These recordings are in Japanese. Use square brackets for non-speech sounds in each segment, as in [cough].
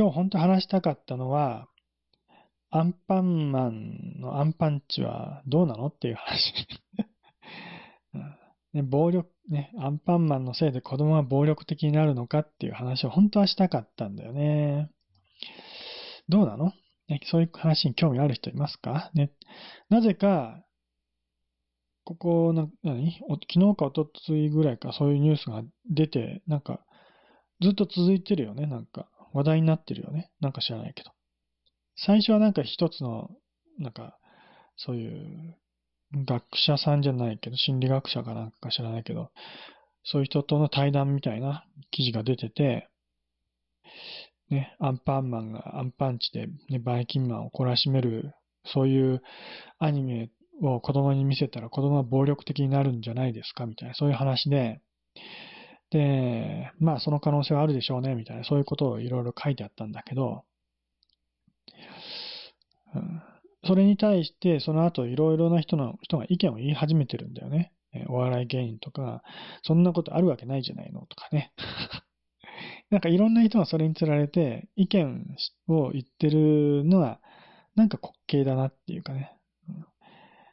今日本当話したかったのは、アンパンマンのアンパンチはどうなのっていう話。[laughs] ね、暴力、ね、アンパンマンのせいで子供が暴力的になるのかっていう話を本当はしたかったんだよね。どうなの、ね、そういう話に興味ある人いますか？ね。なぜか、ここな、何？昨日か一昨日ぐらいかそういうニュースが出て、なんか、ずっと続いてるよね、なんか。話題になってるよね。なんか知らないけど。最初はなんか一つの、なんか、そういう学者さんじゃないけど、心理学者かなんか知らないけど、そういう人との対談みたいな記事が出てて、ね、アンパンマンがアンパンチで、ね、バイキンマンを懲らしめる、そういうアニメを子供に見せたら子供は暴力的になるんじゃないですかみたいな、そういう話で、で、まあその可能性はあるでしょうね、みたいな、そういうことをいろいろ書いてあったんだけど、それに対して、その後いろいろな人の、人が意見を言い始めてるんだよね。お笑い芸人とか、そんなことあるわけないじゃないのとかね。[laughs] なんかいろんな人がそれにつられて、意見を言ってるのは、なんか滑稽だなっていうかね。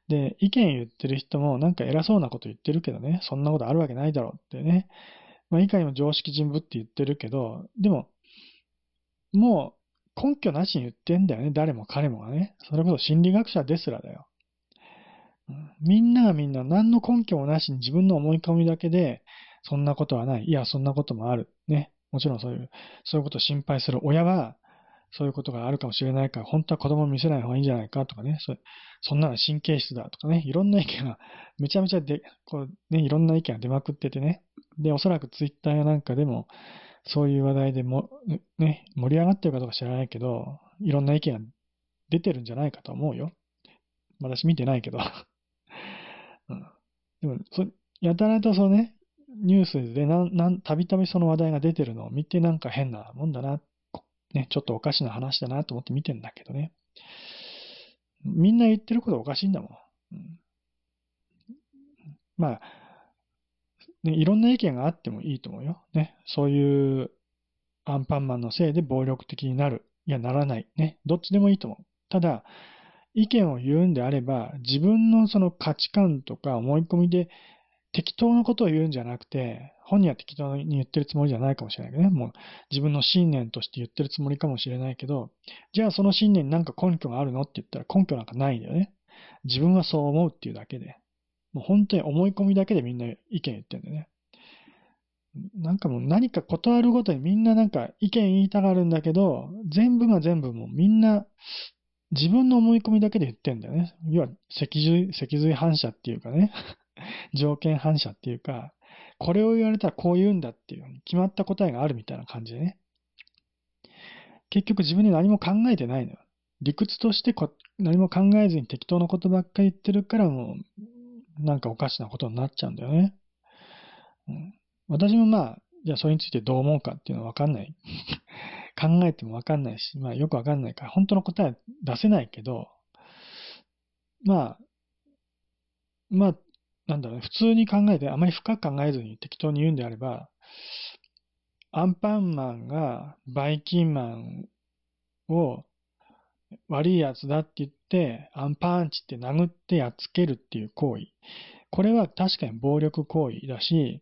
で、意見言ってる人もなんか偉そうなこと言ってるけどね、そんなことあるわけないだろうってね。まあ、いかにも常識人物って言ってるけど、でも、もう根拠なしに言ってんだよね。誰も彼もがね。それこそ心理学者ですらだよ。みんながみんな何の根拠もなしに自分の思い込みだけで、そんなことはない。いや、そんなこともある。ね。もちろんそういう、そういうことを心配する親は、そういうことがあるかもしれないから、本当は子供を見せない方がいいんじゃないかとかね。そそんなの神経質だとかね。いろんな意見が、めちゃめちゃで、こうね、いろんな意見が出まくっててね。で、おそらくツイッターやなんかでも、そういう話題でも、ね、盛り上がってるかどうか知らないけど、いろんな意見が出てるんじゃないかと思うよ。私見てないけど。[laughs] うん、でもそ、やたらとそのね、ニュースでなん、なん、たびたびその話題が出てるのを見てなんか変なもんだな、ね、ちょっとおかしな話だなと思って見てんだけどね。みんな言ってることおかしいんだもん。うん、まあ、ね、いろんな意見があってもいいと思うよ。ね。そういうアンパンマンのせいで暴力的になる。いや、ならない。ね。どっちでもいいと思う。ただ、意見を言うんであれば、自分のその価値観とか思い込みで適当なことを言うんじゃなくて、本人は適当に言ってるつもりじゃないかもしれないけどね。もう自分の信念として言ってるつもりかもしれないけど、じゃあその信念になんか根拠があるのって言ったら根拠なんかないんだよね。自分はそう思うっていうだけで。もう本当に思い込みだけでみんな意見言ってんだよね。なんかもう何か断るごとにみんななんか意見言いたがるんだけど、全部が全部もうみんな自分の思い込みだけで言ってんだよね。要は脊髄、脊髄反射っていうかね。条件反射っていうか、これを言われたらこう言うんだっていう決まった答えがあるみたいな感じでね。結局自分で何も考えてないのよ。理屈としてこ何も考えずに適当なことばっかり言ってるからもうなんかおかしなことになっちゃうんだよね。うん、私もまあ、じゃあそれについてどう思うかっていうのはわかんない。[laughs] 考えてもわかんないし、まあよくわかんないから、本当の答えは出せないけど、まあ、まあ、なんだろうね、普通に考えて、あまり深く考えずに適当に言うんであれば、アンパンマンがバイキンマンを悪い奴だって言って、アンパンチって殴ってやっつけるっていう行為。これは確かに暴力行為だし、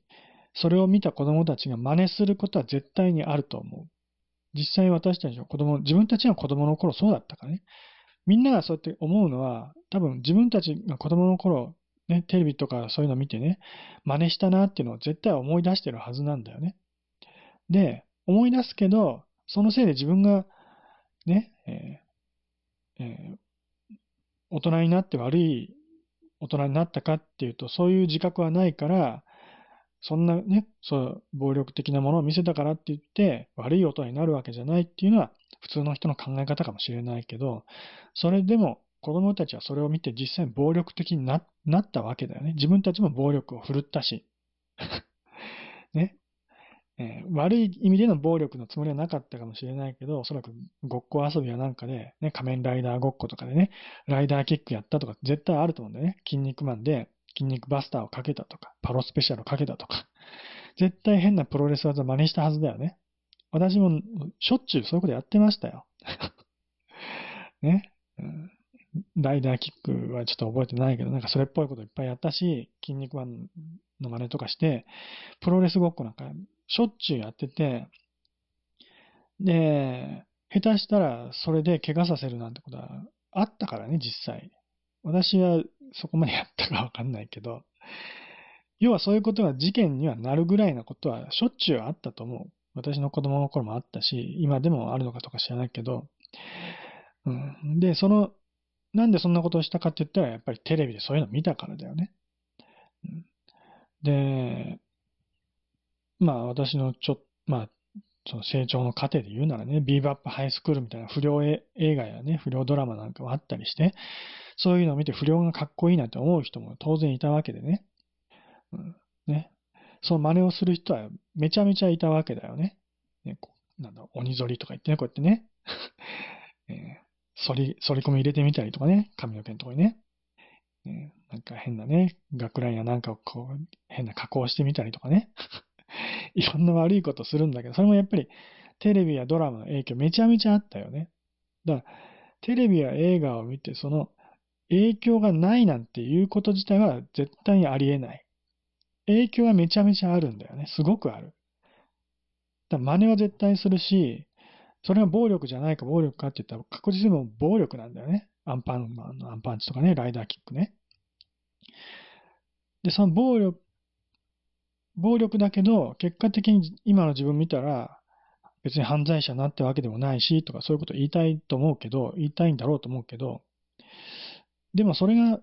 それを見た子供たちが真似することは絶対にあると思う。実際私たちの子供、自分たちが子供の頃そうだったかね。みんながそうやって思うのは、多分自分たちが子供の頃、ね、テレビとかそういうの見てね、真似したなっていうのを絶対思い出してるはずなんだよね。で、思い出すけど、そのせいで自分が、ね、ええー、大人になって悪い大人になったかっていうと、そういう自覚はないから、そんなね、そう、暴力的なものを見せたからって言って、悪い大人になるわけじゃないっていうのは、普通の人の考え方かもしれないけど、それでも子供たちはそれを見て実際に暴力的になったわけだよね。自分たちも暴力を振るったし。[laughs] ね。えー、悪い意味での暴力のつもりはなかったかもしれないけど、おそらくごっこ遊びはなんかで、ね、仮面ライダーごっことかでね、ライダーキックやったとか絶対あると思うんだよね。筋肉マンで筋肉バスターをかけたとか、パロスペシャルをかけたとか。絶対変なプロレス技真似したはずだよね。私もしょっちゅうそういうことやってましたよ。[laughs] ね、うん。ライダーキックはちょっと覚えてないけど、なんかそれっぽいこといっぱいやったし、筋肉マンの真似とかして、プロレスごっこなんかしょっちゅうやってて、で、下手したらそれで怪我させるなんてことはあったからね、実際。私はそこまでやったかわかんないけど、要はそういうことが事件にはなるぐらいなことはしょっちゅうあったと思う。私の子供の頃もあったし、今でもあるのかとか知らないけど、うん。で、その、なんでそんなことをしたかって言ったら、やっぱりテレビでそういうの見たからだよね。で、まあ私のちょ、まあ、その成長の過程で言うならね、ビーバップハイスクールみたいな不良映画やね、不良ドラマなんかもあったりして、そういうのを見て不良がかっこいいなって思う人も当然いたわけでね。うん、ね。その真似をする人はめちゃめちゃいたわけだよね。ねこうなんだ、鬼ぞりとか言ってね、こうやってね。[laughs] え、反り、反り込み入れてみたりとかね、髪の毛のとこにね。ねなんか変なね、学ランやなんかをこう、変な加工してみたりとかね。[laughs] いろんな悪いことするんだけど、それもやっぱりテレビやドラマの影響めちゃめちゃあったよね。だから、テレビや映画を見て、その影響がないなんていうこと自体は絶対にありえない。影響はめちゃめちゃあるんだよね。すごくある。だ真似は絶対するし、それが暴力じゃないか暴力かって言ったら確実にも暴力なんだよね。アンパンマンのアンパンチとかね、ライダーキックね。で、その暴力、暴力だけど、結果的に今の自分見たら、別に犯罪者になってわけでもないし、とかそういうこと言いたいと思うけど、言いたいんだろうと思うけど、でもそれが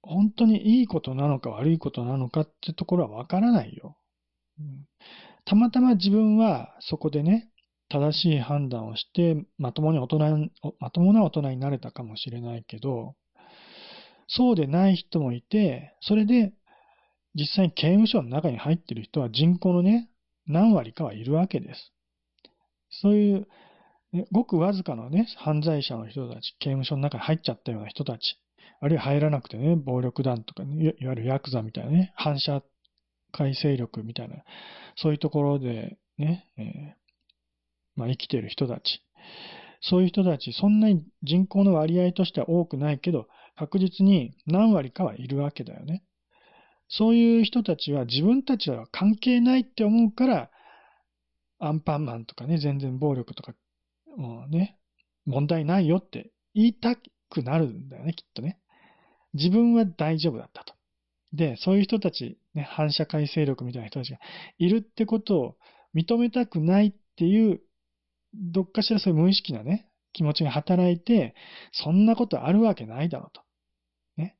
本当にいいことなのか悪いことなのかってところはわからないよ。たまたま自分はそこでね、正しい判断をして、まともに大人、まともな大人になれたかもしれないけど、そうでない人もいて、それで実際に刑務所の中に入ってる人は人口のね、何割かはいるわけです。そういう、ね、ごくわずかのね、犯罪者の人たち、刑務所の中に入っちゃったような人たち、あるいは入らなくてね、暴力団とか、ね、いわゆるヤクザみたいなね、反社会勢力みたいな、そういうところでね、えー、まあ、生きている人たち。そういう人たち、そんなに人口の割合としては多くないけど、確実に何割かはいるわけだよね。そういう人たちは自分たちは関係ないって思うから、アンパンマンとかね、全然暴力とか、もうね、問題ないよって言いたくなるんだよね、きっとね。自分は大丈夫だったと。で、そういう人たち、ね、反社会勢力みたいな人たちがいるってことを認めたくないっていう、どっかしらそういう無意識なね、気持ちが働いて、そんなことあるわけないだろうと。ね。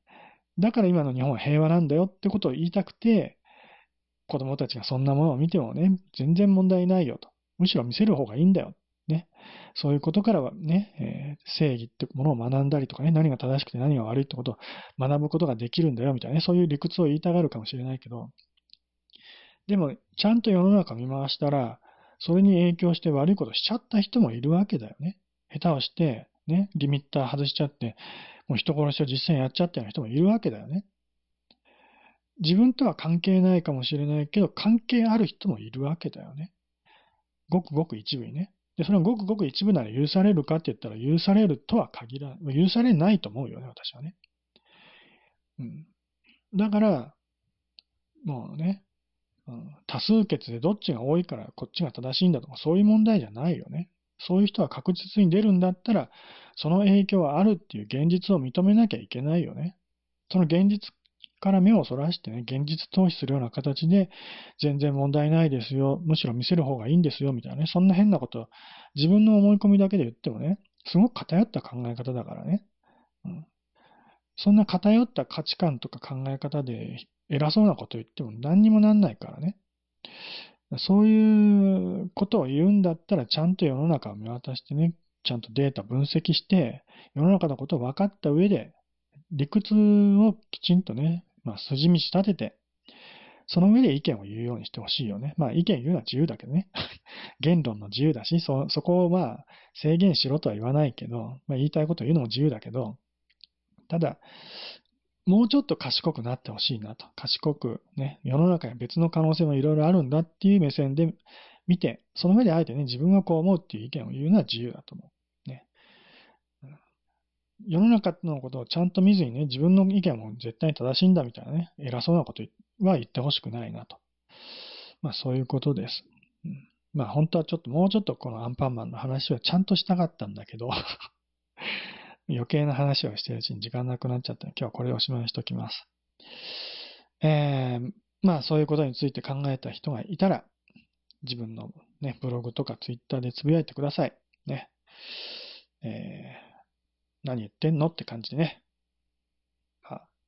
だから今の日本は平和なんだよってことを言いたくて、子供たちがそんなものを見てもね、全然問題ないよと。むしろ見せる方がいいんだよ。ね。そういうことからはね、えー、正義ってものを学んだりとかね、何が正しくて何が悪いってことを学ぶことができるんだよみたいなね、そういう理屈を言いたがるかもしれないけど、でも、ちゃんと世の中見回したら、それに影響して悪いことしちゃった人もいるわけだよね。下手をして、ね、リミッター外しちゃって、もう人殺しを実際やっちゃったような人もいるわけだよね。自分とは関係ないかもしれないけど、関係ある人もいるわけだよね。ごくごく一部にね。で、それはごくごく一部なら許されるかって言ったら、許されるとは限らない。許されないと思うよね、私はね。うん。だから、もうね、多数決でどっちが多いからこっちが正しいんだとか、そういう問題じゃないよね。そういう人は確実に出るんだったら、その影響はあるっていう現実を認めなきゃいけないよね。その現実から目をそらしてね、現実逃避するような形で、全然問題ないですよ、むしろ見せる方がいいんですよ、みたいなね、そんな変なこと、自分の思い込みだけで言ってもね、すごく偏った考え方だからね。うん、そんな偏った価値観とか考え方で偉そうなこと言っても何にもなんないからね。そういうことを言うんだったら、ちゃんと世の中を見渡してね、ちゃんとデータ分析して、世の中のことを分かった上で、理屈をきちんとね、まあ、筋道立てて、その上で意見を言うようにしてほしいよね。まあ、意見言うのは自由だけどね。[laughs] 言論の自由だし、そ、そこをまあ、制限しろとは言わないけど、まあ、言いたいこと言うのも自由だけど、ただ、もうちょっと賢くなってほしいなと。賢く、ね、世の中に別の可能性もいろいろあるんだっていう目線で見て、その上であえてね、自分はこう思うっていう意見を言うのは自由だと思う。ね。世の中のことをちゃんと見ずにね、自分の意見も絶対正しいんだみたいなね、偉そうなことは言ってほしくないなと。まあそういうことです。うん、まあ本当はちょっともうちょっとこのアンパンマンの話はちゃんとしたかったんだけど余計な話をしているうちに時間なくなっちゃったので、今日はこれをおしまいにしときます。えー、まあそういうことについて考えた人がいたら、自分のね、ブログとかツイッターでつぶやいてください。ね。えー、何言ってんのって感じでね。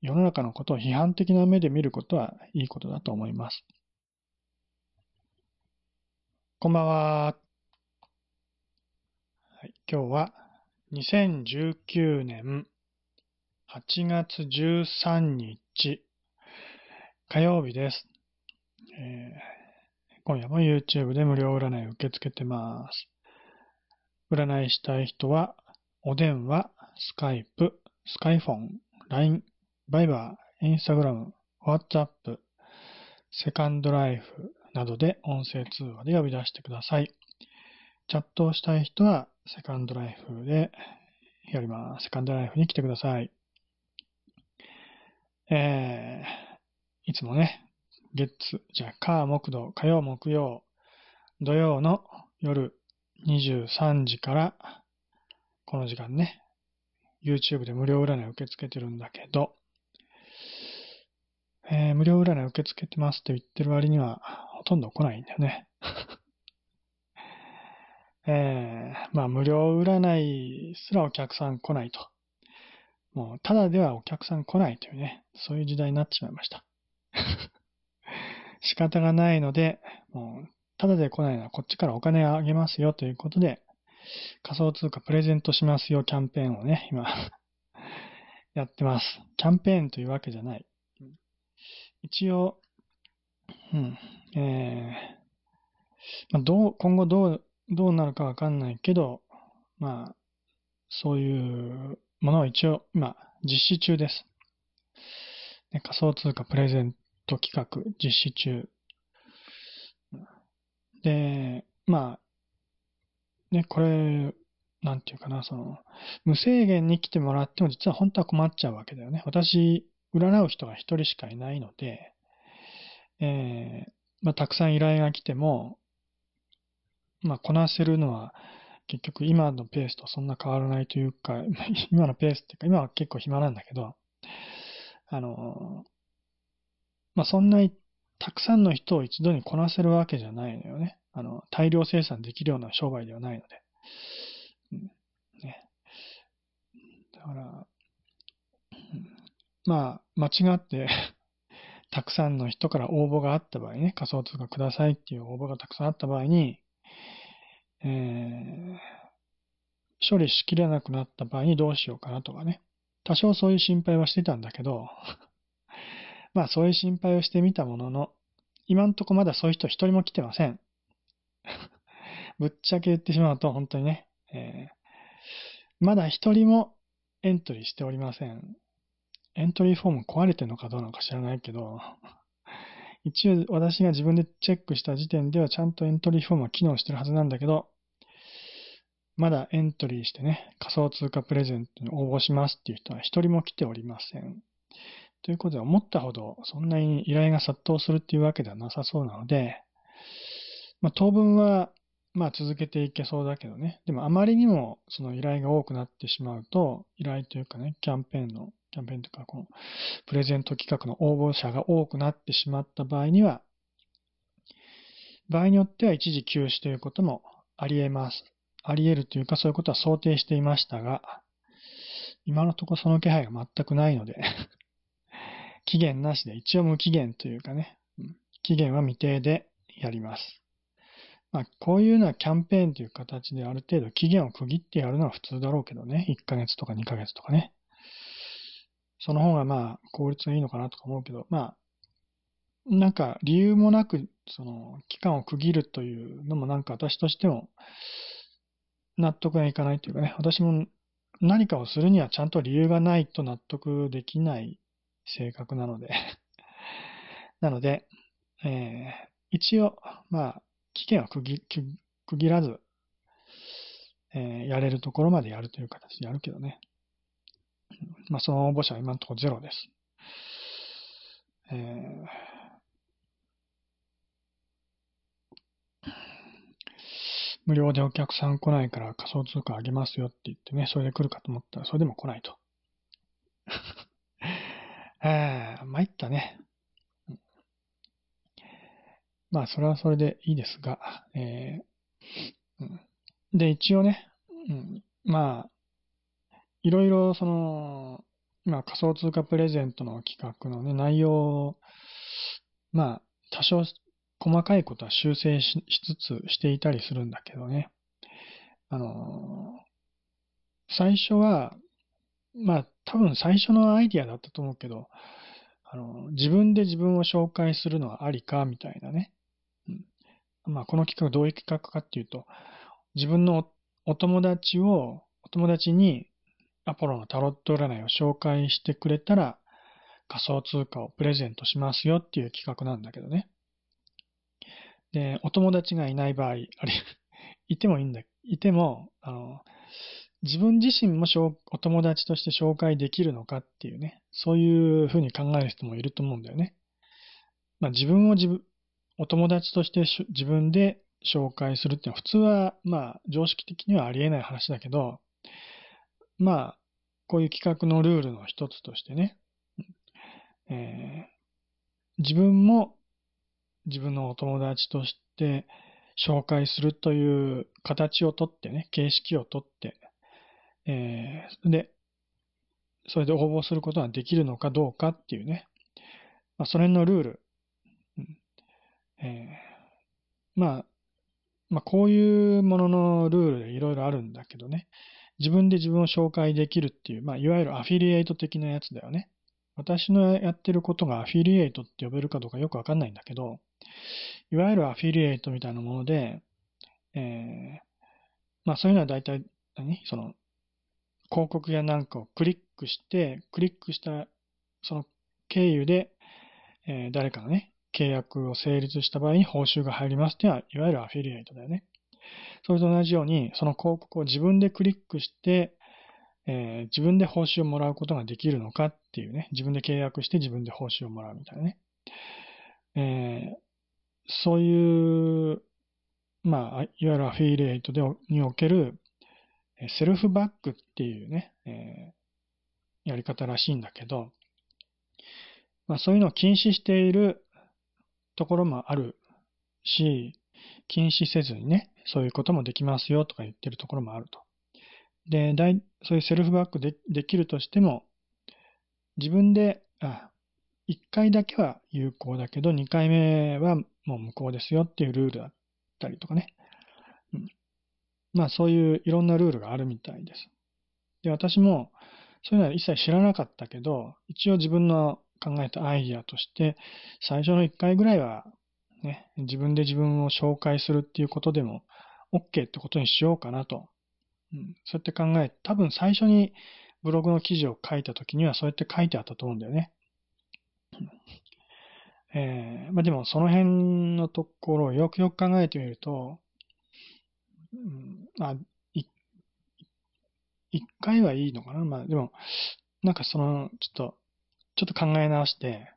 世の中のことを批判的な目で見ることはいいことだと思います。こんばんは。はい、今日は2019年8月13日火曜日です。えー、今夜も YouTube で無料占いを受け付けてます。占いしたい人は、お電話、スカイプ、スカイフォン、LINE、バイバー、インスタグラム、WhatsApp、セカンドライフなどで音声通話で呼び出してください。チャットをしたい人は、セカンドライフでやります。セカンドライフに来てください。えー、いつもね、月、じゃあ、火、木、土、火曜、木曜、土曜の夜23時から、この時間ね、YouTube で無料占い受け付けてるんだけど、えー、無料占い受け付けてますって言ってる割には、ほとんど来ないんだよね。えー、まあ、無料占いすらお客さん来ないと。もう、ただではお客さん来ないというね、そういう時代になってしまいました。[laughs] 仕方がないので、もう、ただで来ないのはこっちからお金あげますよということで、仮想通貨プレゼントしますよキャンペーンをね、今 [laughs] やってます。キャンペーンというわけじゃない。一応、うん、えー、まあ、どう、今後どう、どうなるかわかんないけど、まあ、そういうものを一応、今、実施中です。ね、仮想通貨プレゼント企画実施中。で、まあ、ね、これ、なんていうかな、その、無制限に来てもらっても実は本当は困っちゃうわけだよね。私、占う人が一人しかいないので、えー、まあ、たくさん依頼が来ても、まあ、こなせるのは、結局今のペースとそんな変わらないというか、[laughs] 今のペースっていうか、今は結構暇なんだけど、あの、まあ、そんなにたくさんの人を一度にこなせるわけじゃないのよね。あの、大量生産できるような商売ではないので。うん、ね。だから、まあ、間違って [laughs] たくさんの人から応募があった場合ね、仮想通貨くださいっていう応募がたくさんあった場合に、えー、処理しきれなくなった場合にどうしようかなとかね。多少そういう心配はしてたんだけど、[laughs] まあそういう心配をしてみたものの、今んとこまだそういう人一人も来てません。[laughs] ぶっちゃけ言ってしまうと本当にね、えー、まだ一人もエントリーしておりません。エントリーフォーム壊れてるのかどうなのか知らないけど、一応私が自分でチェックした時点ではちゃんとエントリーフォームは機能してるはずなんだけど、まだエントリーしてね、仮想通貨プレゼントに応募しますっていう人は一人も来ておりません。ということで、思ったほどそんなに依頼が殺到するっていうわけではなさそうなので、まあ、当分は、まあ続けていけそうだけどね。でもあまりにもその依頼が多くなってしまうと、依頼というかね、キャンペーンのキャンペーンというか、このプレゼント企画の応募者が多くなってしまった場合には、場合によっては一時休止ということもあり得ます。あり得るというか、そういうことは想定していましたが、今のところその気配が全くないので [laughs] 期限なしで、一応無期限というかね、期限は未定でやります。まあ、こういうのはキャンペーンという形である程度期限を区切ってやるのは普通だろうけどね。1ヶ月とか2ヶ月とかね。その方がまあ効率がいいのかなとか思うけど、まあ、なんか理由もなく、その期間を区切るというのもなんか私としても納得がいかないというかね、私も何かをするにはちゃんと理由がないと納得できない性格なので [laughs] なので、えー、一応、まあ、期限は区切区切らず、えーやれるところまでやるという形でやるけどね。まあ、その応募者は今のところゼロです。えー無料でお客さん来ないから仮想通貨あげますよって言ってね、それで来るかと思ったらそれでも来ないと。[laughs] えー、参ったね。まあ、それはそれでいいですが、えーで、一応ね、うん、まあ、いろいろその、まあ仮想通貨プレゼントの企画のね、内容を、まあ、多少細かいことは修正ししつつしていたりするんだけどね。あの最初は、まあ多分最初のアイディアだったと思うけど、あの自分で自分を紹介するのはありかみたいなね。まあこの企画どういう企画かっていうと、自分のおお友達を、お友達にアポロのタロット占いを紹介してくれたら仮想通貨をプレゼントしますよっていう企画なんだけどね。で、お友達がいない場合、あれ、いてもいいんだ、いても、あの、自分自身もお友達として紹介できるのかっていうね、そういうふうに考える人もいると思うんだよね。まあ自分を自分、お友達として自分で紹介するっていうのは普通は、まあ常識的にはありえない話だけど、まあ、こういう企画のルールの一つとしてね、えー自分も自分のお友達として紹介するという形をとってね、形式をとって、えーで、それで応募することができるのかどうかっていうね、まあ、それのルール、えーまあ、まあ、こういうもののルールでいろいろあるんだけどね、自分で自分を紹介できるっていう、まあ、いわゆるアフィリエイト的なやつだよね。私のやってることがアフィリエイトって呼べるかどうかよくわかんないんだけど、いわゆるアフィリエイトみたいなもので、えーまあそういうのは大体、何？その、広告やなんかをクリックして、クリックした、その経由で、えー誰かがね、契約を成立した場合に報酬が入りますっていうのは、いわゆるアフィリエイトだよね。それと同じように、その広告を自分でクリックして、えー自分で報酬をもらうことができるのかっていうね、自分で契約して自分で報酬をもらうみたいなね。えーそういう、まあ、いわゆるアフィリエイトでにおける、セルフバックっていうね、えーやり方らしいんだけど、まあそういうのを禁止しているところもあるし、禁止せずにね、そういうこともできますよとか言ってるところもあると。で、だいそういうセルフバックでできるとしても、自分で、あ、1回だけは有効だけど、2回目はもう無効ですよっていうルールだったりとかね。うん、まあそういういろんなルールがあるみたいです。で、私もそういうのは一切知らなかったけど、一応自分の考えたアイディアとして、最初の1回ぐらいは、ね、自分で自分を紹介するっていうことでも OK ってことにしようかなと。うん、そうやって考え、多分最初にブログの記事を書いた時にはそうやって書いてあったと思うんだよね。えーまあでもその辺のところをよくよく考えてみると、うん、まあ、い一回はいいのかなまあでも、なんかその、ちょっと、ちょっと考え直して、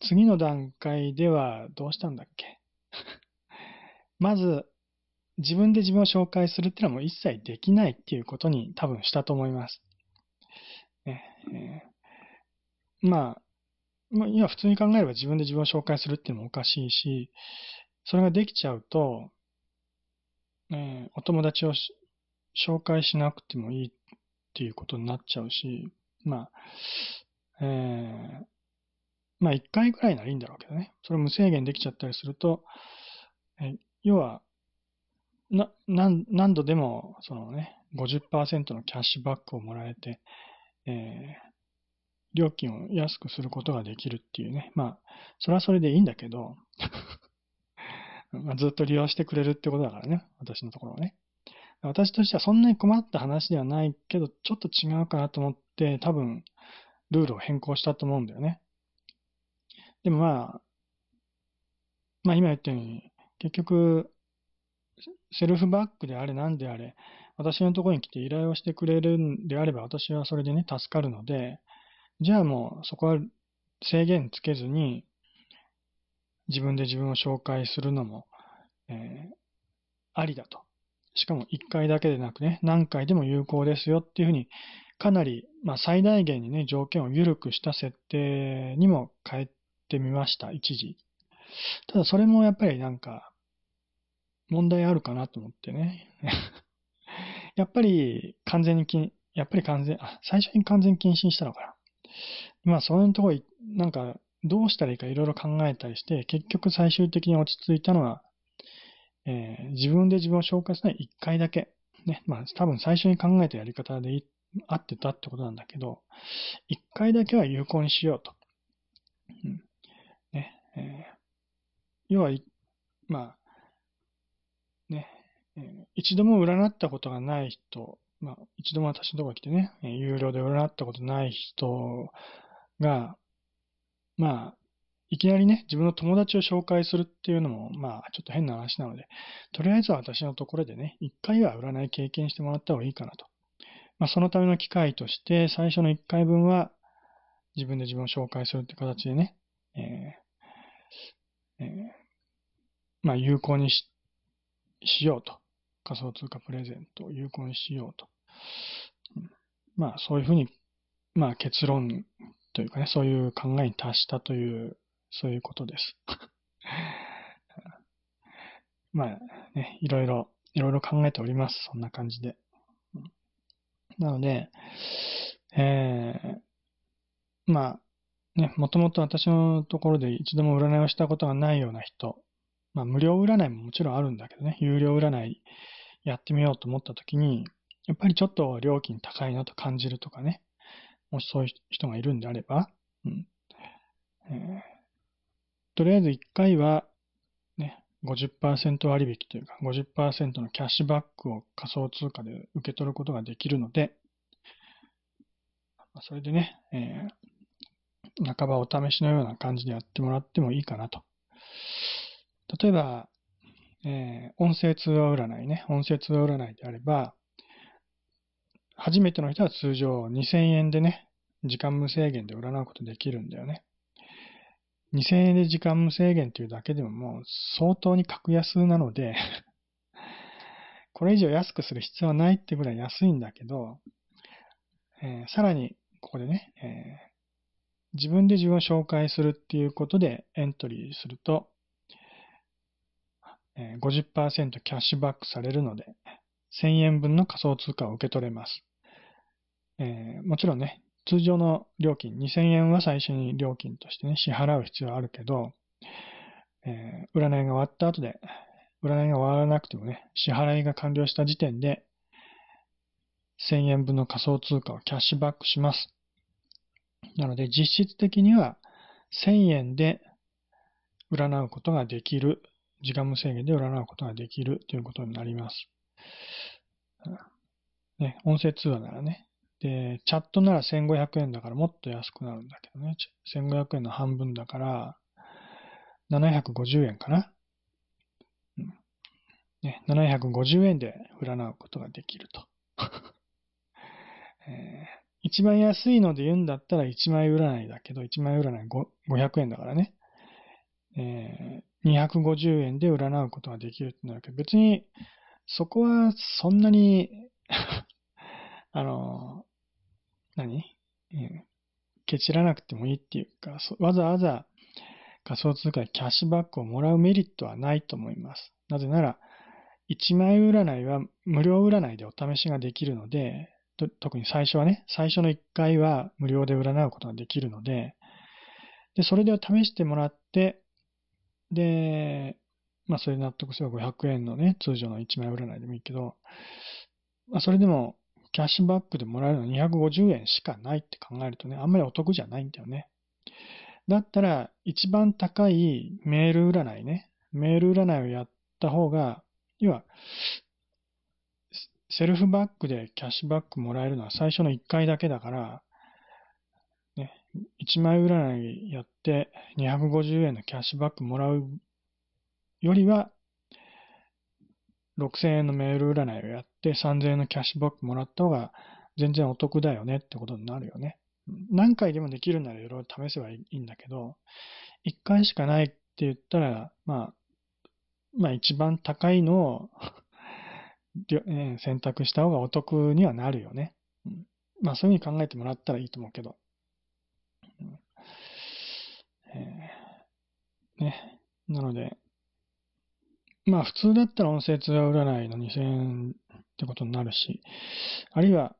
次の段階ではどうしたんだっけ？[laughs] まず、自分で自分を紹介するっていうのはもう一切できないっていうことに多分したと思います。ねえーまあ、まあ、今普通に考えれば自分で自分を紹介するっていうのもおかしいし、それができちゃうと、えーお友達を紹介しなくてもいいっていうことになっちゃうし、まあ、えーまあ一回ぐらいならいいんだろうけどね。それ無制限できちゃったりすると、え要は、な、何何度でも、そのね、50%のキャッシュバックをもらえて、えー料金を安くすることができるっていうね。まあ、それはそれでいいんだけど、[laughs] まあずっと利用してくれるってことだからね。私のところはね。私としてはそんなに困った話ではないけど、ちょっと違うかなと思って、多分、ルールを変更したと思うんだよね。でもまあ、まあ今言ったように、結局、セルフバックであれ何であれ、私のところに来て依頼をしてくれるんであれば私はそれでね、助かるので、じゃあもうそこは制限つけずに、自分で自分を紹介するのも、えー、ありだと。しかも1回だけでなくね、何回でも有効ですよっていうふうに、かなり、まあ、最大限にね、条件を緩くした設定にも変えてみました、一時。ただそれもやっぱりなんか、問題あるかなと思ってね。[laughs] やっぱり完全に禁、やっぱり完全、あ、最初に完全禁止にしたのかな。まあ、そういうところ、なんか、どうしたらいいかいろいろ考えたりして、結局最終的に落ち着いたのは、えー、自分で自分を紹介するのは一回だけ。ね。まあ、多分最初に考えたやり方でいい合ってたってことなんだけど、一回だけは有効にしようと。うん。ね。えー、要は、まあ、ね、えー、一度も占ったことがない人、まあ、一度も私のところに来てね、有料で占ったことない人が、まあ、いきなりね、自分の友達を紹介するっていうのも、まあ、ちょっと変な話なので、とりあえずは私のところでね、一回は占い経験してもらった方がいいかなと。まあ、そのための機会として、最初の一回分は、自分で自分を紹介するって形でね、えーえー、まあ、有効にししようと。仮想通貨プレゼントを有効にしようと。まあ、そういうふうに、まあ、結論というかね、そういう考えに達したという、そういうことです。[laughs] まあね、いろいろ、いろいろ考えております。そんな感じで。なので、えー、まあ、ね、もともと私のところで一度も占いをしたことがないような人、まあ、無料占いももちろんあるんだけどね、有料占いやってみようと思ったときに、やっぱりちょっと料金高いなと感じるとかね、もしそういう人がいるんであれば、うん。えー、とりあえず1回は、50%割引というか50%のキャッシュバックを仮想通貨で受け取ることができるので、それでね、えー、半ばお試しのような感じでやってもらってもいいかなと。例えば、えー、音声通話占いね、音声通話占いであれば、初めての人は通常2000円でね、時間無制限で占うことできるんだよね。2000円で時間無制限っていうだけでももう相当に格安なので [laughs] これ以上安くする必要はないってぐらい安いんだけど、えー、さらにここでね、えー、自分で自分を紹介するっていうことでエントリーすると、50%キャッシュバックされるので、1000円分の仮想通貨を受け取れます。えー、もちろんね、通常の料金、2000円は最初に料金としてね、支払う必要はあるけど、えー、占いが終わった後で、占いが終わらなくてもね、支払いが完了した時点で、1000円分の仮想通貨をキャッシュバックします。なので、実質的には1000円で占うことができる時間無制限で占うことができるということになります。ね、音声通話ならね。で、チャットなら1500円だからもっと安くなるんだけどね。1500円の半分だから、750円かな。うん、ね、750円で占うことができると。[laughs] えー、一番安いので言うんだったら1枚占いだけど、1枚占い500円だからね。えー、250円で占うことができるってなるけど、別にそこはそんなに [laughs] あの、何、うん、ケチらなくてもいいっていうか、わざわざ仮想通貨でキャッシュバックをもらうメリットはないと思います。なぜなら、1枚占いは無料占いでお試しができるので、特に最初はね、最初の1回は無料で占うことができるので、で、それで試してもらって、で、まあそれで納得すれば500円のね、通常の1枚占いでもいいけど、まあそれでもキャッシュバックでもらえるのは250円しかないって考えるとね、あんまりお得じゃないんだよね。だったら、一番高いメール占いね、メール占いをやった方が、要は、セルフバックでキャッシュバックもらえるのは最初の1回だけだから、ね、1枚占いやって250円のキャッシュバックもらうよりは6000円のメール占いをやって3000円のキャッシュバックもらった方が全然お得だよねってことになるよね。何回でもできるならいろいろ試せばいいんだけど、1回しかないって言ったら、まあ、まあ一番高いのを [laughs] 選択した方がお得にはなるよね。まあそういうふうに考えてもらったらいいと思うけど。えー、ね。なので、まあ普通だったら音声通話占いの2000円ってことになるし、あるいは、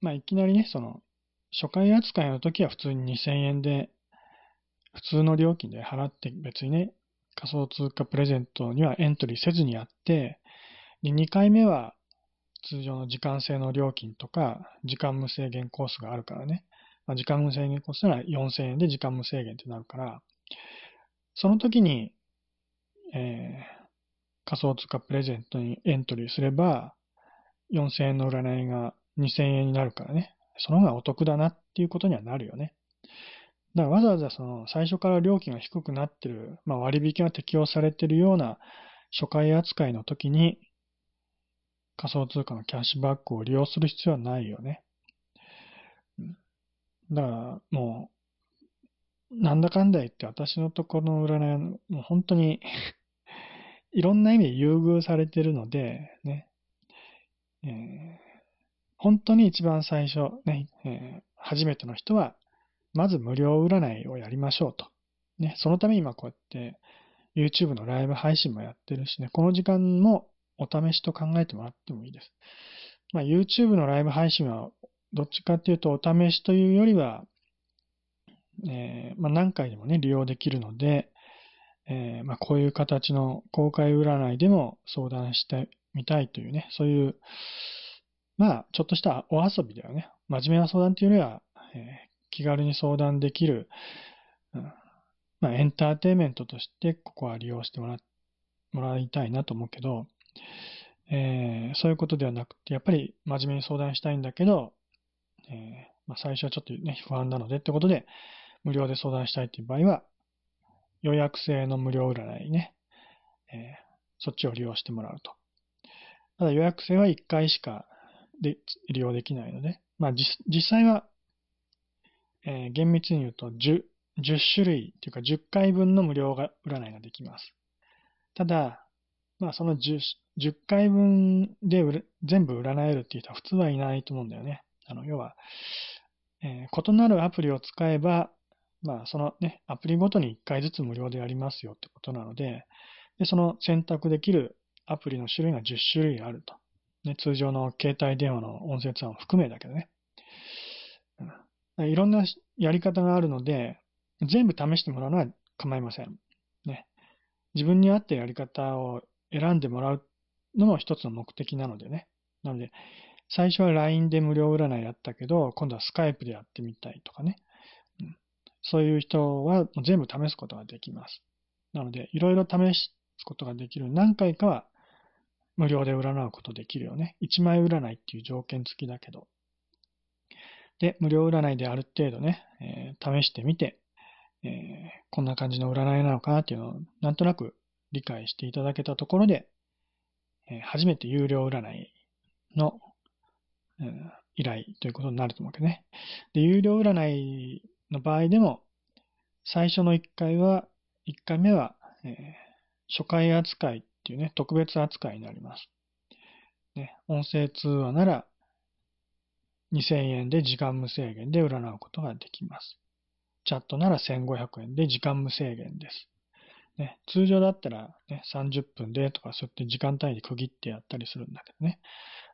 まあいきなりね、その、初回扱いの時は普通に2000円で、普通の料金で払って別にね、仮想通貨プレゼントにはエントリーせずにやって、で、2回目は通常の時間制の料金とか、時間無制限コースがあるからね。まあ、時間無制限コースなら4000円で時間無制限ってなるから、その時に、えー、仮想通貨プレゼントにエントリーすれば、4000円の占いが2000円になるからね。その方がお得だなっていうことにはなるよね。だからわざわざその最初から料金が低くなってる、まあ、割引が適用されてるような初回扱いの時に仮想通貨のキャッシュバックを利用する必要はないよね。だからもう、なんだかんだ言って私のところの占いはもう本当に [laughs] いろんな意味で優遇されてるので、ね、えー、本当に一番最初、ね、えー、初めての人はまず無料占いをやりましょうと。ね、そのために今こうやって YouTube のライブ配信もやってるしね、この時間もお試しと考えてもらってもいいです。まあ、YouTube のライブ配信はどっちかっていうとお試しというよりは、えー、まあ、何回でもね、利用できるので、えー、まあ、こういう形の公開占いでも相談してみたいというね、そういう、まあ、ちょっとしたお遊びだよね。真面目な相談というよりは、え気軽に相談できる、うん、まあ、エンターテイメントとしてここは利用してもらもらいたいなと思うけど、えー、そういうことではなくて、やっぱり真面目に相談したいんだけど、えー、まあ、最初はちょっとね、不安なのでってことで、無料で相談したいという場合は、予約制の無料占いね、えー、そっちを利用してもらうと。ただ予約制は1回しかで利用できないので、まあ実際はえー、厳密に言うと10、10種類というか10回分の無料が占いができます。ただ、まあその 10, 10回分で全部占えるっていう人は普通はいないと思うんだよね。あの、要は、えー、異なるアプリを使えば、まあそのね、アプリごとに1回ずつ無料でやりますよってことなので、でその選択できるアプリの種類が10種類あると。ね、通常の携帯電話の音声通話も含めだけどね。いろんなやり方があるので、全部試してもらうのは構いません。ね。自分に合ったやり方を選んでもらうのも一つの目的なのでね。なので、最初は LINE で無料占いやったけど、今度は Skype でやってみたいとかね。うん、そういう人は全部試すことができます。なので、いろいろ試すことができる。何回かは無料で占うことできるよね。1枚占いっていう条件付きだけど。で、無料占いである程度ね、えー、試してみて、えー、こんな感じの占いなのかなっていうのをなんとなく理解していただけたところで、えー、初めて有料占いの、うん、依頼ということになると思うわけね。で、有料占いの場合でも、最初の1回は、1回目は、えー、初回扱いっていうね、特別扱いになります。ね、音声通話なら2000円で時間無制限で占うことができます。チャットなら1500円で時間無制限です。ね、通常だったら、ね、30分でとかそうやって時間単位で区切ってやったりするんだけどね。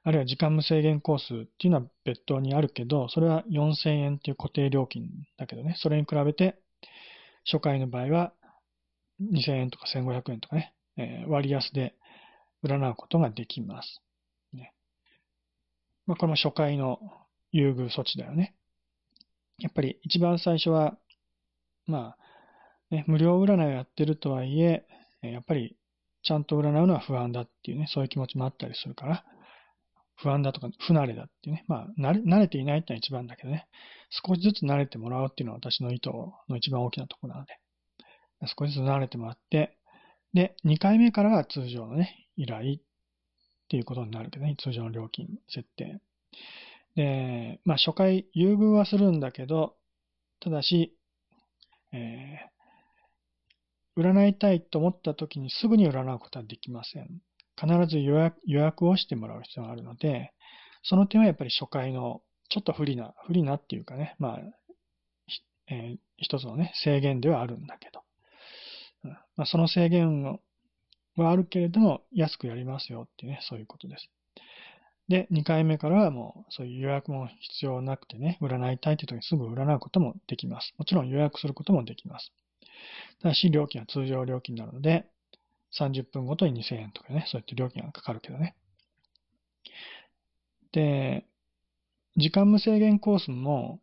あるいは時間無制限コースっていうのは別途にあるけど、それは4000円っていう固定料金だけどね、それに比べて初回の場合は2000円とか1500円とかね、え、割安で占うことができます。ねまあ、これも初回の優遇措置だよね。やっぱり一番最初は、まあ、ね、無料占いをやってるとはいえ、やっぱりちゃんと占うのは不安だっていうね、そういう気持ちもあったりするから、不安だとか不慣れだっていうね、まあ慣れ、慣れていないってのは一番だけどね、少しずつ慣れてもらうっていうのは私の意図の一番大きなところなので、少しずつ慣れてもらって、で、2回目からは通常のね、依頼っていうことになるけどね、通常の料金設定。で、まあ初回優遇はするんだけど、ただし、えー、占いたいと思った時にすぐに占うことはできません。必ず予約予約をしてもらう必要があるので、その点はやっぱり初回のちょっと不利な、不利なっていうかね、まあ、えー、一つのね、制限ではあるんだけど、まあ、その制限はあるけれども、安くやりますよっていうね、そういうことです。で、2回目からはもう、そういう予約も必要なくてね、占いたいという時にすぐ占うこともできます。もちろん予約することもできます。ただし、料金は通常料金なので、30分ごとに2000円とかね、そういった料金がかかるけどね。で、時間無制限コースも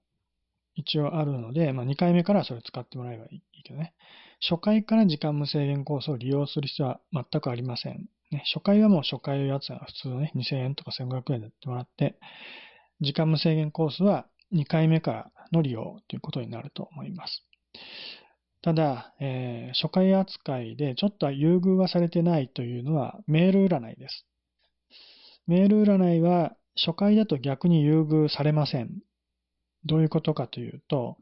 一応あるので、まあ、2回目からそれ使ってもらえばいいけどね。初回から時間無制限コースを利用する必要は全くありません。ね、初回はもう初回のやつは普通のね、2000円とか1500円でやってもらって、時間無制限コースは2回目からの利用ということになると思います。ただ、えー、初回扱いでちょっと優遇はされてないというのはメール占いです。メール占いは初回だと逆に優遇されません。どういうことかというと、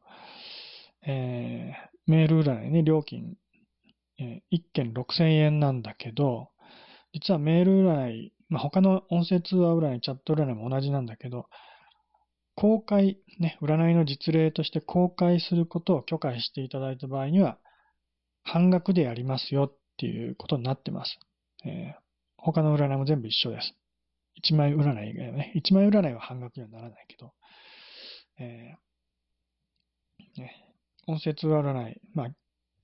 えー、メール占いね、料金、えー、1件6000円なんだけど、実はメール占い、まあ、他の音声通話占い、チャット占いも同じなんだけど、公開、ね、占いの実例として公開することを許可していただいた場合には、半額でやりますよっていうことになってます。えー、他の占いも全部一緒です。一枚占いがね、一枚占いは半額にはならないけど、えー、ね、音声通話占い、まあ、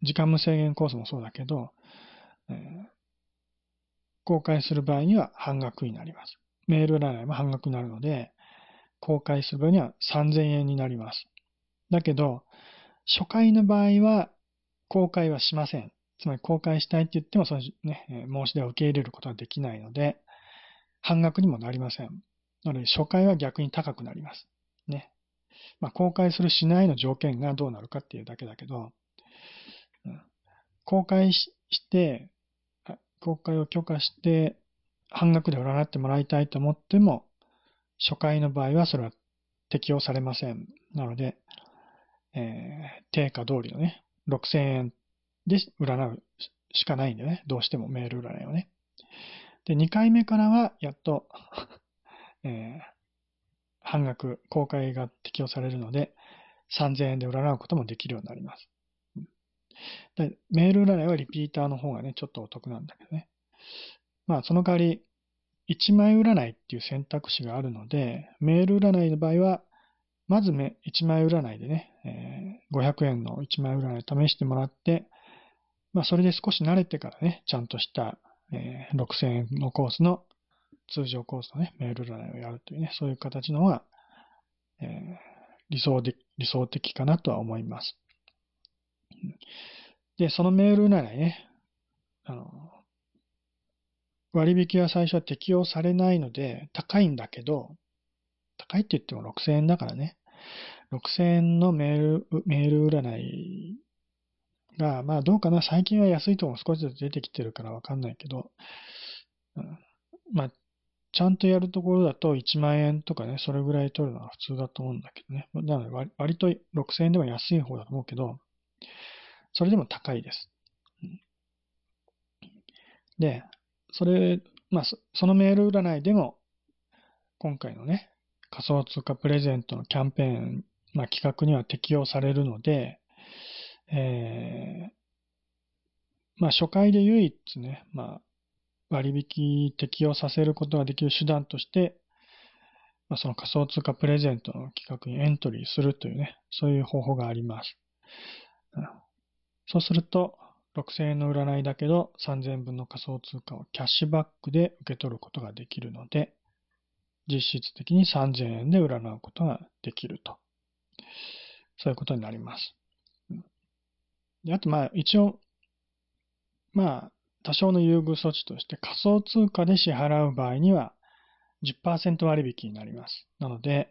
時間無制限コースもそうだけど、えー、公開する場合には半額になります。メール占いも半額になるので、公開する場合には3000円になります。だけど、初回の場合は公開はしません。つまり公開したいって言っても、そのね、申し出を受け入れることができないので、半額にもなりません。なので、初回は逆に高くなります。まあ、公開するしないの条件がどうなるかっていうだけだけど、公開して、公開を許可して、半額で占ってもらいたいと思っても、初回の場合はそれは適用されません。なので、えー、定価通りのね、6000円で占うしかないんでね、どうしてもメール占いをね。で、2回目からは、やっと [laughs] えー、半額、公開が適用されるので、3000円で占うこともできるようになります。でメール占いはリピーターの方がね、ちょっとお得なんだけどね。まあ、その代わり、1枚占いっていう選択肢があるので、メール占いの場合は、まず1枚占いでね、え、500円の1枚占いを試してもらって、まあ、それで少し慣れてからね、ちゃんとしたえ、6000円のコースの通常コースのね、メール占いをやるというね、そういう形のが、えー、理想的、理想的かなとは思います。で、そのメール占いね、あの、割引は最初は適用されないので、高いんだけど、高いって言っても6000円だからね、6000円のメール、メール占いが、まあどうかな、最近は安いところ少しずつ出てきてるからわかんないけど、うん、まあ、ちゃんとやるところだと1万円とかね、それぐらい取るのは普通だと思うんだけどね。なので割割と6000円でも安い方だと思うけど、それでも高いです。で、それ、まあ、そのメール占いでも、今回のね、仮想通貨プレゼントのキャンペーン、まあ、企画には適用されるので、えー、まあ、初回で唯一ね、まあ、割引適用させることができる手段として、まあ、その仮想通貨プレゼントの企画にエントリーするというね、そういう方法があります。そうすると、6000円の占いだけど3000円分の仮想通貨をキャッシュバックで受け取ることができるので、実質的に3000円で占うことができると。そういうことになります。であと、まあ、一応、まあ、多少の優遇措置として仮想通貨で支払う場合には10%割引になります。なので、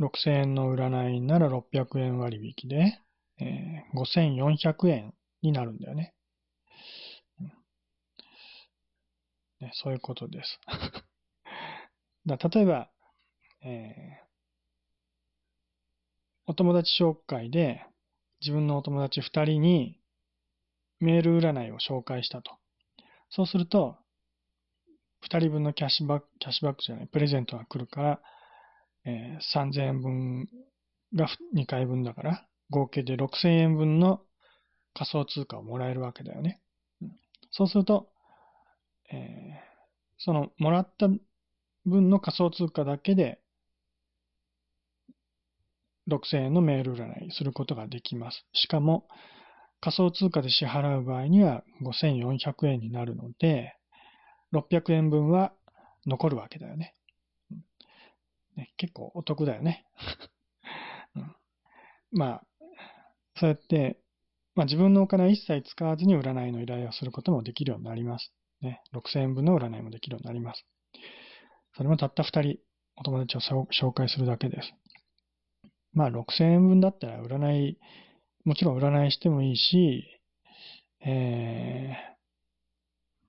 6000円の占いなら600円割引で、えー、5400円になるんだよね。ね、そういうことです。[laughs] だ例えば、えー、お友達紹介で自分のお友達2人にメール占いを紹介したと。そうすると、2人分のキャッシュバック、キャッシュバックじゃない、プレゼントが来るから、えー、3000円分が2回分だから、合計で6000円分の仮想通貨をもらえるわけだよね。そうすると、えー、そのもらった分の仮想通貨だけで6000円のメール占いすることができます。しかも仮想通貨で支払う場合には5400円になるので、600円分は残るわけだよね。ね結構お得だよね。[laughs] うん、まあ、そうやって、まあ、自分のお金は一切使わずに占いの依頼をすることもできるようになります。ね、6000円分の占いもできるようになります。それもたった2人、お友達を紹介するだけです。まあ、6000円分だったら占い、もちろん占いしてもいいし、え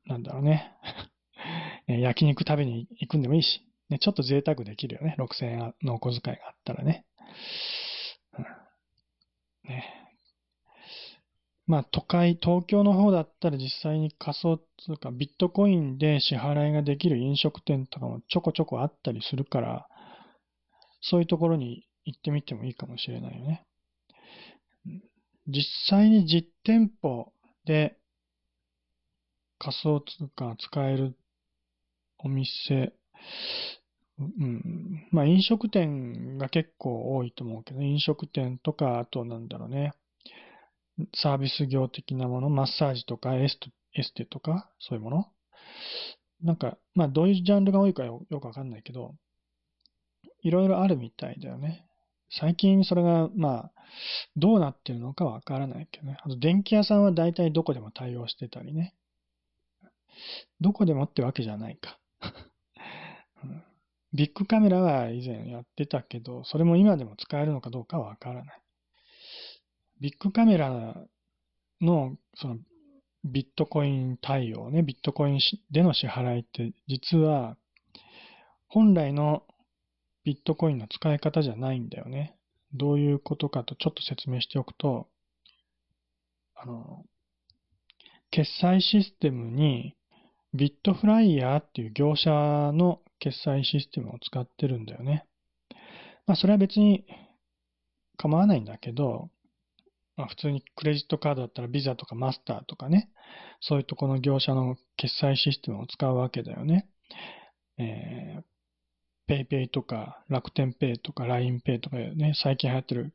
ー、なんだろうね。[laughs] 焼肉食べに行くんでもいいし、ね、ちょっと贅沢できるよね。6000円のお小遣いがあったらね。うん、ねまあ都会、東京の方だったら実際に仮想通貨、ビットコインで支払いができる飲食店とかもちょこちょこあったりするから、そういうところに行ってみてもいいかもしれないよね。実際に実店舗で仮想通貨が使えるお店、うん、まあ飲食店が結構多いと思うけど、飲食店とか、あとなんだろうね、サービス業的なもの、マッサージとかエスエステとか、そういうもの。なんか、まあどういうジャンルが多いかよくわかんないけど、いろいろあるみたいだよね。最近それが、まあ、どうなってるのかわからないけどね。あと電気屋さんは大体どこでも対応してたりね。どこでもってわけじゃないか。[laughs] ビッグカメラは以前やってたけど、それも今でも使えるのかどうかわからない。ビッグカメラの、その、ビットコイン対応ね、ビットコインでの支払いって、実は、本来のビットコインの使い方じゃないんだよね。どういうことかとちょっと説明しておくと、あの、決済システムにビットフライヤーっていう業者の決済システムを使ってるんだよね。まあそれは別に構わないんだけど、まあ、普通にクレジットカードだったらビザとかマスターとかね、そういうとこの業者の決済システムを使うわけだよね。えー、 PayPayとか楽天ペイとか LINEPay とかね、最近流行ってる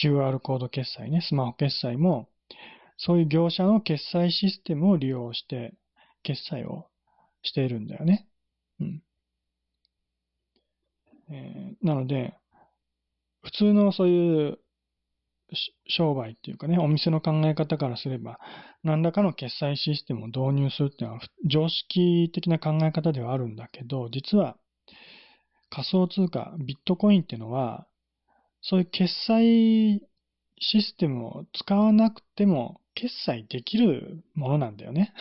QR コード決済ね、スマホ決済も、そういう業者の決済システムを利用して決済をしているんだよね。うん。えー、なので、普通のそういう商売っていうかね、お店の考え方からすれば、何らかの決済システムを導入するっていうのは常識的な考え方ではあるんだけど、実は仮想通貨、ビットコインっていうのは、そういう決済システムを使わなくても決済できるものなんだよね。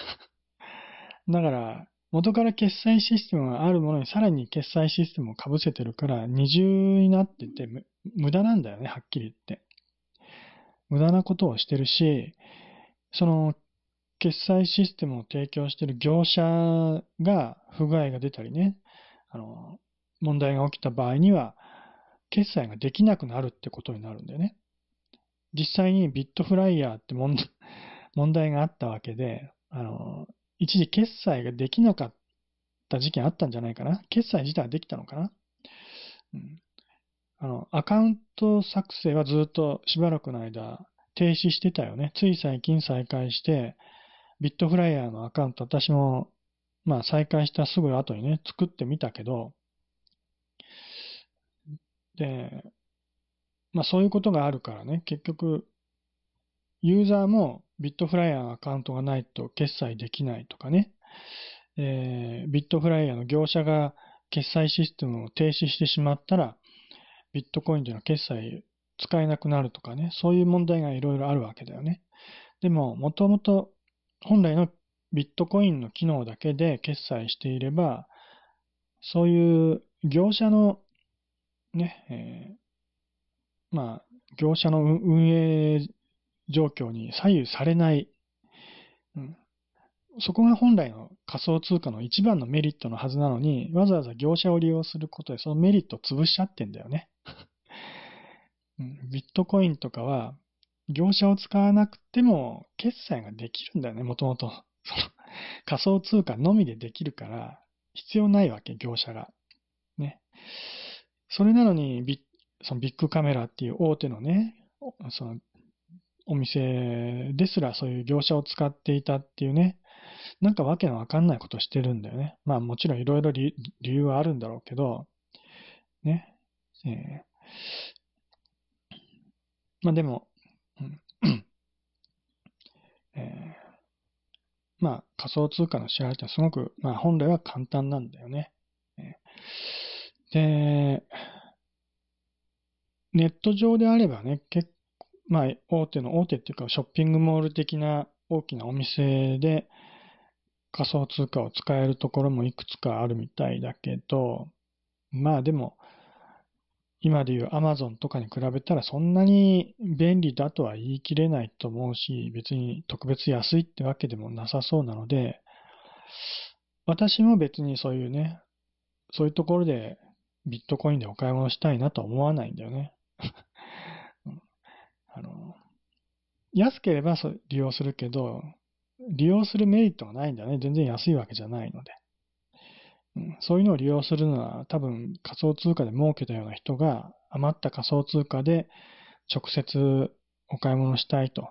[laughs] だから、元から決済システムがあるものにさらに決済システムを被せてるから二重になってて無駄なんだよね、はっきり言って。無駄なことをしてるし、その決済システムを提供してる業者が不具合が出たりね、あの、問題が起きた場合には、決済ができなくなるってことになるんだよね。実際にビットフライヤーって [laughs] 問題があったわけで、あの、一時決済ができなかった時期あったんじゃないかな。決済自体はできたのかな。うん、あの、アカウント作成はずっとしばらくの間停止してたよね。つい最近再開して、ビットフライヤーのアカウント私も、まあ再開したすぐ後にね、作ってみたけど、で、まあそういうことがあるからね、結局、ユーザーもビットフライヤーのアカウントがないと決済できないとかね、えー、ビットフライヤーの業者が決済システムを停止してしまったら、ビットコインでの決済使えなくなるとかね、そういう問題がいろいろあるわけだよね。でも、もともと本来のビットコインの機能だけで決済していれば、そういう業者のね、えー、まあ、業者の運営状況に左右されない、うん、そこが本来の仮想通貨の一番のメリットのはずなのに、わざわざ業者を利用することでそのメリットを潰しちゃってんだよね。[laughs] ビットコインとかは、業者を使わなくても決済ができるんだよね、もともと。仮想通貨のみでできるから、必要ないわけ、業者が。ね。それなのにビ、そのビッグカメラっていう大手のね、そのお店ですらそういう業者を使っていたっていうね、なんかわけのわかんないことしてるんだよね。まあもちろんいろいろ理由はあるんだろうけど、ね。えー、まあでも、うんえー、まあ仮想通貨の支払いってすごく、まあ本来は簡単なんだよね。で、ネット上であればね、結構、まあ大手の大手っていうかショッピングモール的な大きなお店で、仮想通貨を使えるところもいくつかあるみたいだけど、まあでも、今でいう Amazon とかに比べたらそんなに便利だとは言い切れないと思うし、別に特別安いってわけでもなさそうなので、私も別にそういうね、そういうところでビットコインでお買い物したいなと思わないんだよね。[laughs] あの安ければ利用するけど、利用するメリットがないんだよね。全然安いわけじゃないので。うん、そういうのを利用するのは多分仮想通貨で儲けたような人が余った仮想通貨で直接お買い物したいと。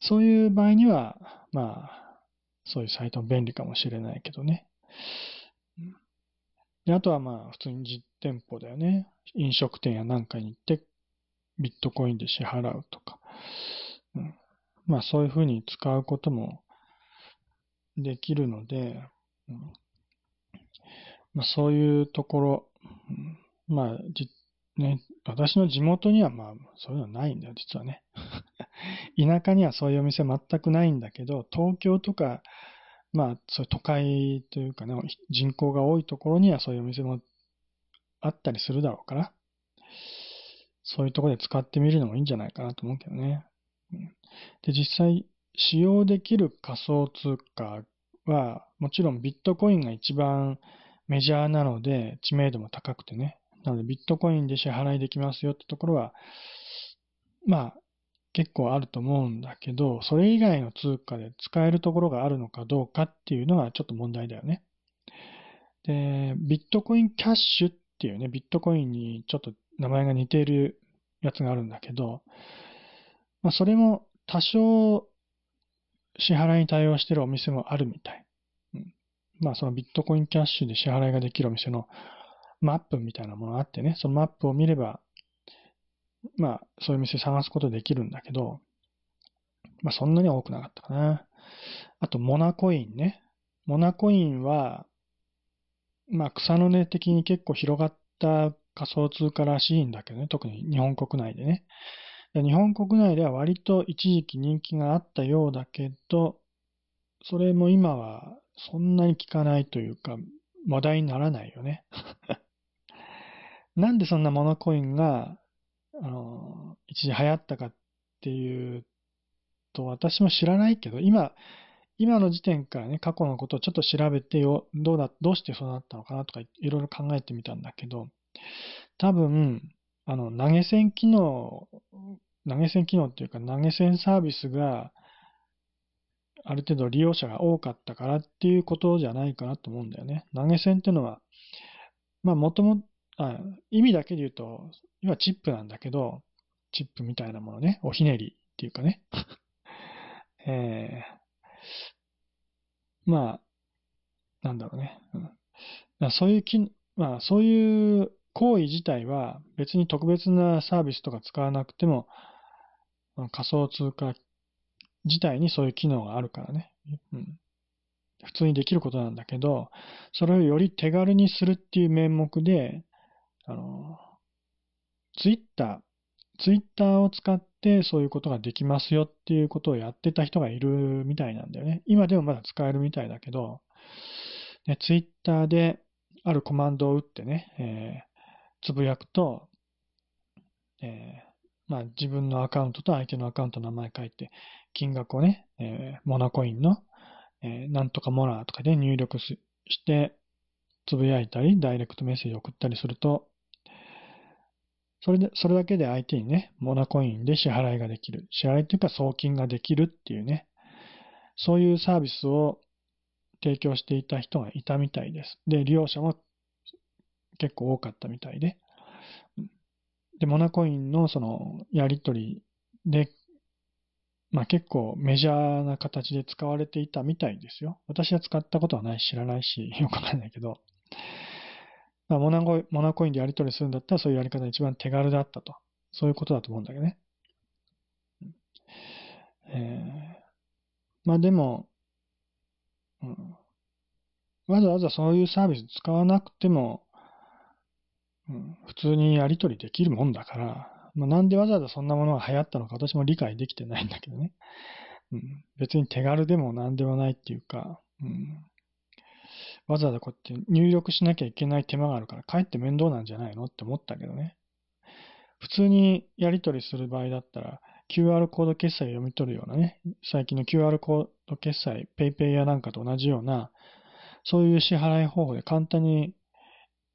そういう場合には、まあ、そういうサイト便利かもしれないけどね。であとはまあ、普通に実店舗だよね。飲食店やなんかに行ってビットコインで支払うとか。うん、まあそういうふうに使うこともできるので、うんまあ、そういうところ、うん、まあじ、ね、私の地元にはまあそういうのはないんだよ、実はね。[laughs] 田舎にはそういうお店全くないんだけど、東京とか、まあそういう都会というかね、人口が多いところにはそういうお店もあったりするだろうから、そういうところで使ってみるのもいいんじゃないかなと思うけどね。で、実際、使用できる仮想通貨は、もちろんビットコインが一番メジャーなので、知名度も高くてね。なので、ビットコインで支払いできますよってところは、まあ、結構あると思うんだけど、それ以外の通貨で使えるところがあるのかどうかっていうのがちょっと問題だよね。で、ビットコインキャッシュっていうね、ビットコインにちょっと名前が似ているやつがあるんだけど、まあ、それも多少支払いに対応してるお店もあるみたい。うん、まあそのビットコインキャッシュで支払いができるお店のマップみたいなものがあってね、そのマップを見れば、まあそういう店探すことできるんだけど、まあそんなに多くなかったかな。あとモナコインね。モナコインは、まあ草の根的に結構広がった仮想通貨らしいんだけどね、特に日本国内でね。日本国内では割と一時期人気があったようだけど、それも今はそんなに聞かないというか、話題にならないよね。[laughs] なんでそんなモノコインが、あの、一時流行ったかっていうと、私も知らないけど、今、今の時点からね、過去のことをちょっと調べてよ、どうだ、どうしてそうなったのかなとかいろいろ考えてみたんだけど、多分、あの、投げ銭機能、投げ銭機能っていうか投げ銭サービスがある程度利用者が多かったからっていうことじゃないかなと思うんだよね。投げ銭っていうのは、まあもとも、まあ意味だけで言うと、今チップなんだけど、チップみたいなものね、おひねりっていうかね。[laughs] えー、まあ、なんだろうね。うん、そういうき、まあそういう行為自体は別に特別なサービスとか使わなくても、仮想通貨自体にそういう機能があるからね。うん、普通にできることなんだけど、それをより手軽にするっていう名目で、あの、ツイッター、ツイッターを使ってそういうことができますよっていうことをやってた人がいるみたいなんだよね。今でもまだ使えるみたいだけど、ね、ツイッターであるコマンドを打ってね、えー、つぶやくと、えー、まあ、自分のアカウントと相手のアカウントの名前書いて、金額をね、えー、モナコインの、えー、なんとかモナとかで入力して、つぶやいたり、ダイレクトメッセージ送ったりすると、それで、それだけで相手にね、モナコインで支払いができる。支払いっていうか送金ができるっていうね、そういうサービスを提供していた人がいたみたいです。で、利用者も結構多かったみたいで。で、モナコインのそのやり取りで、まあ結構メジャーな形で使われていたみたいですよ。私は使ったことはないし、知らないし、よくわかんないけど。まあ、モナコモナコインでやり取りするんだったらそういうやり方が一番手軽だったと。そういうことだと思うんだけどね。えー、まあでも、うん、わざわざそういうサービス使わなくても、うん、普通にやり取りできるもんだから、まあ、なんでわざわざそんなものが流行ったのか私も理解できてないんだけどね。うん、別に手軽でも何でもないっていうか、うん、わざわざこうやって入力しなきゃいけない手間があるから、かえって面倒なんじゃないの？って思ったけどね。普通にやり取りする場合だったら、QR コード決済を読み取るようなね、最近の QR コード決済、PayPay やなんかと同じような、そういう支払い方法で簡単に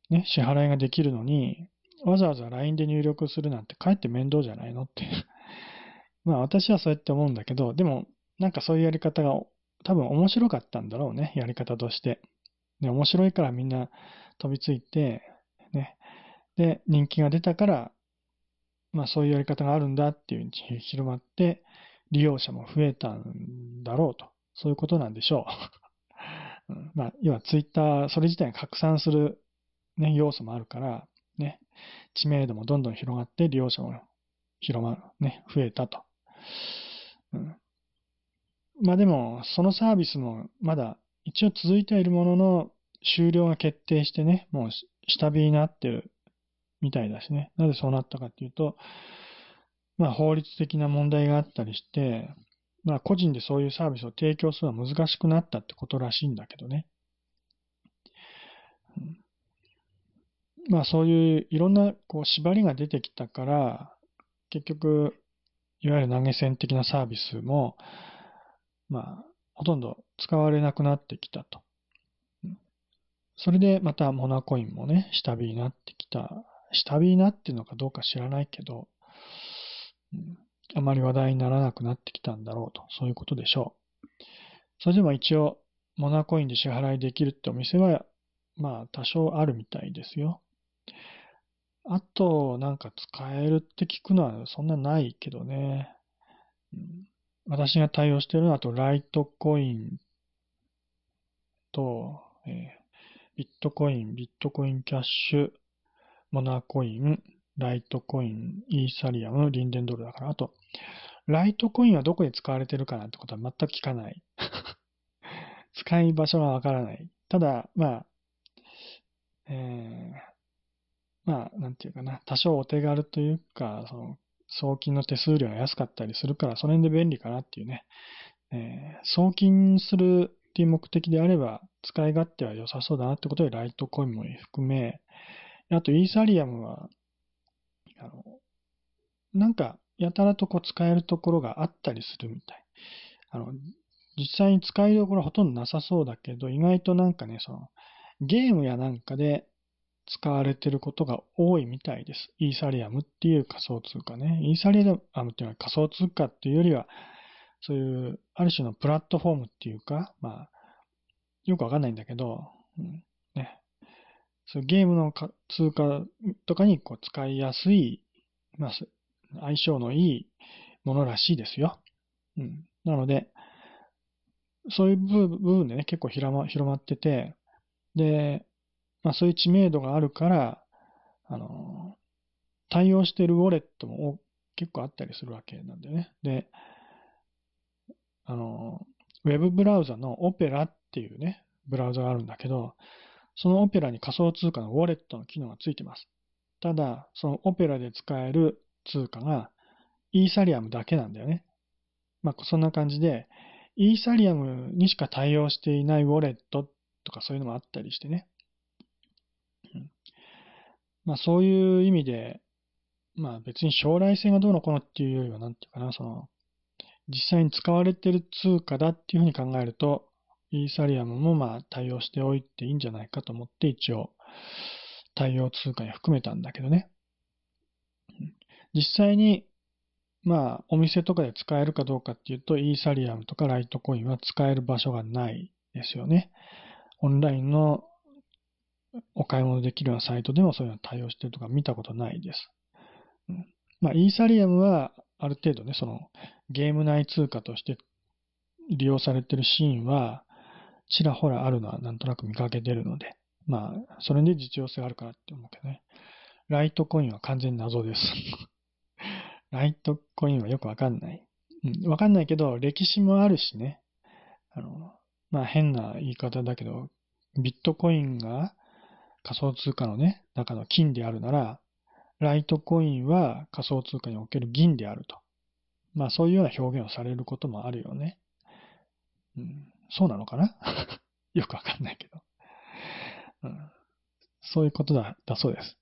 ね、支払いができるのに、わざわざ LINE で入力するなんてかえって面倒じゃないのって [laughs] まあ私はそうやって思うんだけど、でもなんかそういうやり方が多分面白かったんだろうね、やり方として。で、面白いからみんな飛びついて、ね。で、人気が出たから、まあそういうやり方があるんだっていうに広まって、利用者も増えたんだろうと。そういうことなんでしょう。[laughs] まあ、要はツイッター、それ自体が拡散する、ね、要素もあるから、ね、知名度もどんどん広がって利用者も広まる、ね、増えたと。うん、まあでも、そのサービスもまだ一応続いてはいるものの、終了が決定してね、もう下火になってるみたいだしね。なぜそうなったかっていうと、まあ法律的な問題があったりして、まあ個人でそういうサービスを提供するのは難しくなったってことらしいんだけどね。まあそういういろんなこう縛りが出てきたから、結局、いわゆる投げ銭的なサービスも、まあ、ほとんど使われなくなってきたと。それでまたモナコインもね、下火になってきた。下火になってるのかどうか知らないけど、あまり話題にならなくなってきたんだろうと、そういうことでしょう。それでも一応、モナコインで支払いできるってお店は、まあ多少あるみたいですよ。あと、なんか使えるって聞くのはそんなないけどね。私が対応しているのは、あと、ライトコインと、えー、ビットコイン、ビットコインキャッシュ、モナコイン、ライトコイン、イーサリアム、リンデンドルだから、あと、ライトコインはどこで使われてるかなんてことは全く聞かない。[laughs] 使い場所がわからない。ただ、まあ、えー、まあ、なんていうかな、多少お手軽というか、その、送金の手数料が安かったりするから、その辺で便利かなっていうね。えー、送金するっていう目的であれば、使い勝手は良さそうだなってことで、ライトコインも含め、あと、イーサリアムは、あの、なんか、やたらとこう使えるところがあったりするみたい。あの、実際に使いどころほとんどなさそうだけど、意外となんかね、その、ゲームやなんかで使われてることが多いみたいです。イーサリアムっていう仮想通貨ね。イーサリアムっていうのは仮想通貨っていうよりは、そういうある種のプラットフォームっていうか、まあ、よくわかんないんだけど、うん、ね。そうゲームの通貨とかにこう使いやすい、まあ、相性のいいものらしいですよ。うん。なので、そういう部分でね、結構広まってて、で、まあそういう知名度があるから、あの、対応してるウォレットも結構あったりするわけなんでね。で、あの、ウェブブラウザのオペラっていうね、ブラウザがあるんだけど、そのオペラに仮想通貨のウォレットの機能がついてます。ただ、そのオペラで使える通貨がイーサリアムだけなんだよね。まあ、そんな感じで、イーサリアムにしか対応していないウォレットとかそういうのもあったりしてね。まあ、そういう意味で、まあ別に将来性がどうのこうのっていうよりは、なんていうかな、その、実際に使われてる通貨だっていうふうに考えると、イーサリアムもまあ対応しておいていいんじゃないかと思って一応対応通貨に含めたんだけどね。実際にまあお店とかで使えるかどうかっていうとイーサリアムとかライトコインは使える場所がないですよね。オンラインのお買い物できるようなサイトでもそういうの対応してるとか見たことないです。うんまあ、イーサリアムはある程度ね、そのゲーム内通貨として利用されてるシーンはちらほらあるのはなんとなく見かけてるので、まあ、それで実用性があるかなって思うけどね。ライトコインは完全に謎です。[laughs] ライトコインはよくわかんない。うん、わかんないけど、歴史もあるしね。あの、まあ変な言い方だけど、ビットコインが仮想通貨のね、中の金であるなら、ライトコインは仮想通貨における銀であると。まあそういうような表現をされることもあるよね。うん、そうなのかな？[laughs] よくわかんないけど、うん。そういうことだ、だそうです。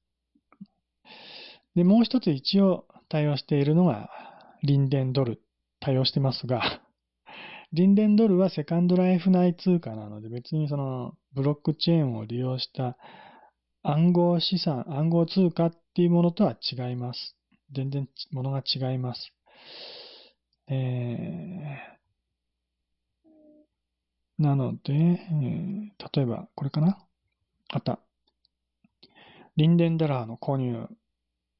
で、もう一つ一応対応しているのが、リンデンドル対応してますが、[laughs] リンデンドルはセカンドライフ内通貨なので、別にそのブロックチェーンを利用した暗号資産、暗号通貨っていうものとは違います。全然ものが違います。えー、なので、えー、例えばこれかな？あった。リンデンダラーの購入。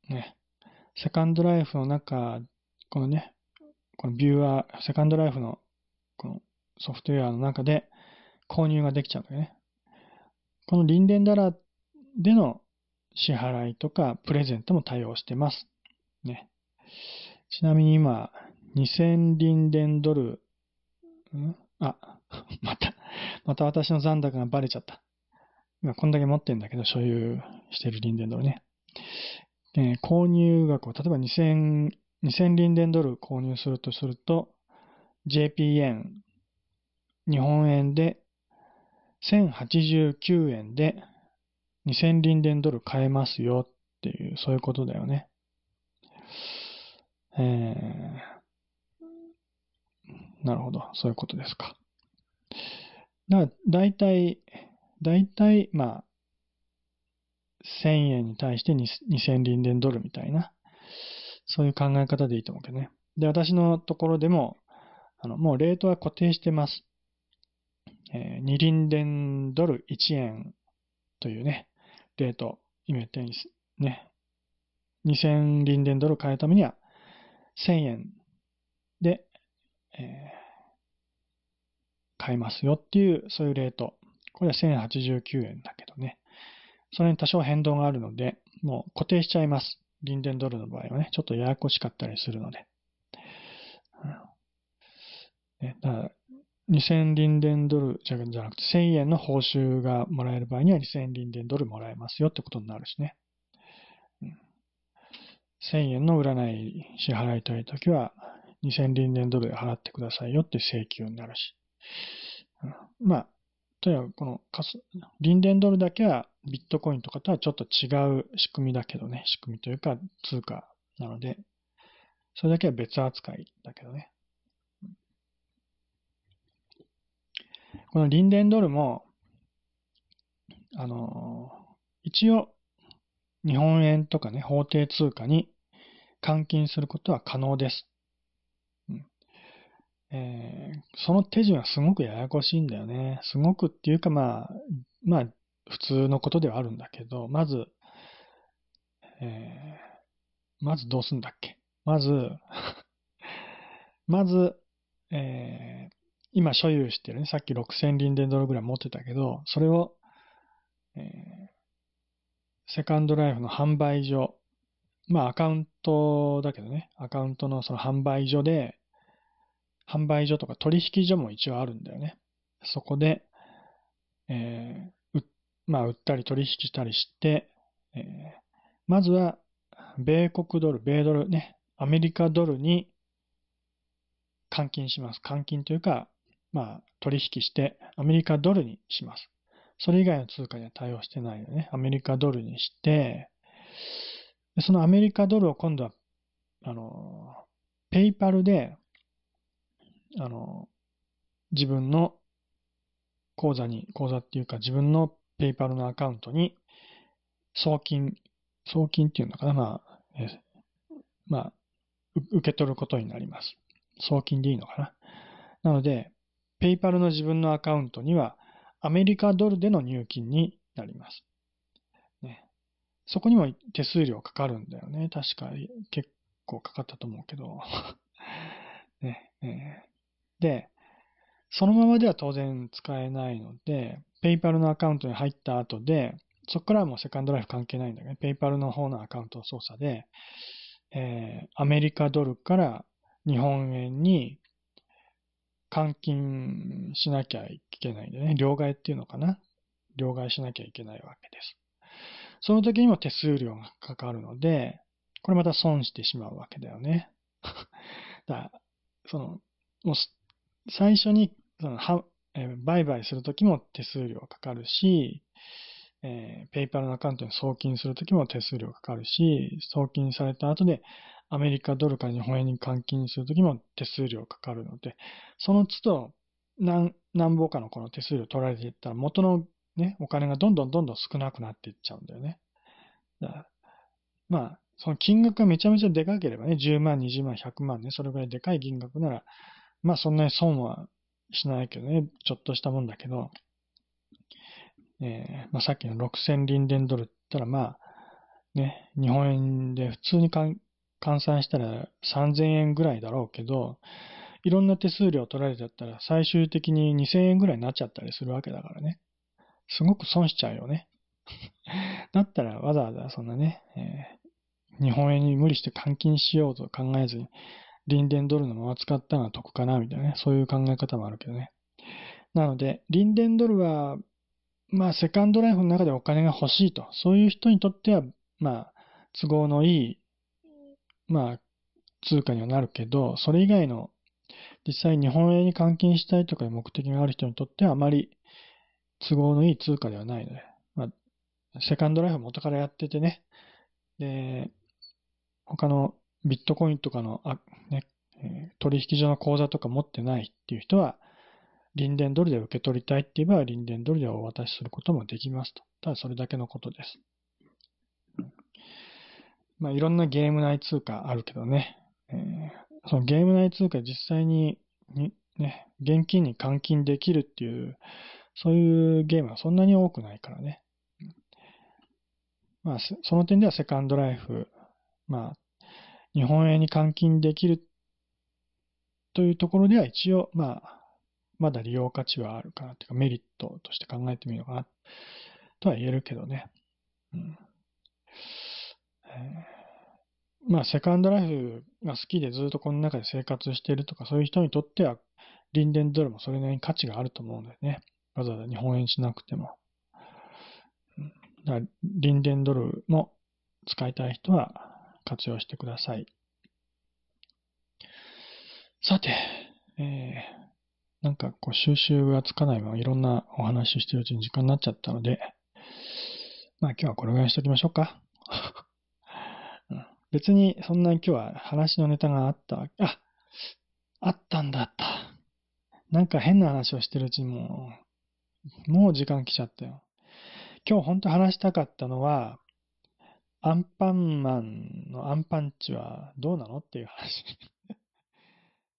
ね。セカンドライフの中、このね、このビューアー、セカンドライフのこのソフトウェアの中で購入ができちゃうんだよね。このリンデンダラーっでの支払いとかプレゼントも対応してます。ね。ちなみに今、2000リンデンドル、ん？あ、[laughs] また、また私の残高がバレちゃった。今こんだけ持ってんだけど、所有してるリンデンドルね。で、購入額を、例えば2000、2000リンデンドル購入するとすると、JPN、日本円で1089円で2000リンデンドル買えますよっていう、そういうことだよね。えー、なるほど。そういうことですか。だから、だいたい、だいたい、まあ、1000円に対して2000リンデンドルみたいな、そういう考え方でいいと思うけどね。で、私のところでも、あの、もうレートは固定してます。えー、2リンデンドル1円というね、レート、今言ったようにね、2000リンデンドル買うためには1000円で、えー、買えますよっていう、そういうレート。これは1089円だけどね。それに多少変動があるので、もう固定しちゃいます。リンデンドルの場合はね、ちょっとややこしかったりするので。ね、だから2000リンデンドルじゃなくて1000円の報酬がもらえる場合には2000リンデンドルもらえますよってことになるしね。うん、1000円の占い支払いたいときは2000リンデンドルで払ってくださいよって請求になるし。まあ、とにかくこのリンデンドルだけはビットコインとかとはちょっと違う仕組みだけどね、仕組みというか通貨なので、それだけは別扱いだけどね。このリンデンドルも、あの、一応、日本円とかね、法定通貨に換金することは可能です。うんえー、その手順はすごくややこしいんだよね。すごくっていうかまあ、まあ、普通のことではあるんだけど、まず、えー、まずどうすんだっけ？まず [laughs] まず、えー、今所有してるね、さっき6000リンデンドルぐらい持ってたけど、それを、えー、セカンドライフの販売所、まあアカウントだけどね、アカウントのその販売所で、販売所とか取引所も一応あるんだよね。そこで、えー、まあ売ったり取引したりして、えー、まずは、米国ドル、米ドルね、アメリカドルに換金します。換金というか、まあ、取引してアメリカドルにします。それ以外の通貨には対応してないよね。アメリカドルにして、そのアメリカドルを今度は、あの、ペイパルで、あの、自分の口座に、口座っていうか自分のペイパルのアカウントに送金、送金っていうのかなまあ、えまあ、受け取ることになります。送金でいいのかななので、ペイパルの自分のアカウントにはアメリカドルでの入金になります。ね、そこにも手数料かかるんだよね。確か結構かかったと思うけど。[laughs] ねえー、で、そのままでは当然使えないので、ペイパルのアカウントに入った後で、そこからはもうセカンドライフ関係ないんだけど、ペイパルの方のアカウント操作で、えー、アメリカドルから日本円に換金しなきゃいけないんでね、両替っていうのかな。両替しなきゃいけないわけです。その時にも手数料がかかるので、これまた損してしまうわけだよね。[laughs] だからその、もう最初にそのは、えー、売買するときも手数料かかるし、えー、ペイパルのアカウントに送金するときも手数料かかるし、送金された後でアメリカドルから日本円に換金するときも手数料かかるので、その都度何、何ぼかのこの手数料取られていったら元のね、お金がどんどんどんどん少なくなっていっちゃうんだよね。だからまあ、その金額がめちゃめちゃでかければね、10万、20万、100万ね、それぐらいでかい金額なら、まあそんなに損はしないけどね、ちょっとしたもんだけど、えー、まあさっきの6000リンデンドルって言ったら、まあ、ね、日本円で普通に換換算したら3000円ぐらいだろうけど、いろんな手数料取られちゃったら最終的に2000円ぐらいになっちゃったりするわけだからね。すごく損しちゃうよね。[laughs] だったらわざわざそんなね、えー、日本円に無理して換金しようと考えずに、リンデンドルのまま使ったのは得かな、みたいなね、そういう考え方もあるけどね。なので、リンデンドルは、まあ、セカンドライフの中でお金が欲しいと、そういう人にとっては、まあ、都合のいい、まあ、通貨にはなるけど、それ以外の、実際日本円に換金したいとかいう目的がある人にとってはあまり都合のいい通貨ではないので、まあ、セカンドライフ元からやっててね、で、他のビットコインとかの、あね、取引所の口座とか持ってないっていう人は、リンデンドルで受け取りたいって言えば、リンデンドルでお渡しすることもできますと。ただそれだけのことです。まあ、いろんなゲーム内通貨あるけどね、えー、そのゲーム内通貨実際にに、ね、現金に換金できるっていう、そういうゲームはそんなに多くないからね。まあ、その点ではセカンドライフ、まあ、日本円に換金できるというところでは一応、まあ、まだ利用価値はあるかなというかメリットとして考えてみようかなとは言えるけどね。うん、まあ、セカンドライフが好きでずっとこの中で生活しているとか、そういう人にとっては、リンデンドルもそれなりに価値があると思うのでね。わざわざ日本円しなくても。だからリンデンドルも使いたい人は活用してください。さて、えー、なんかこう収集がつかないままいろんなお話をしてるうちに時間になっちゃったので、まあ今日はこれぐらいにしておきましょうか。別にそんなに今日は話のネタがあったわけ、あ、あったんだった。なんか変な話をしてるうちにもう、もう時間来ちゃったよ。今日本当話したかったのは、アンパンマンのアンパンチはどうなのっていう話。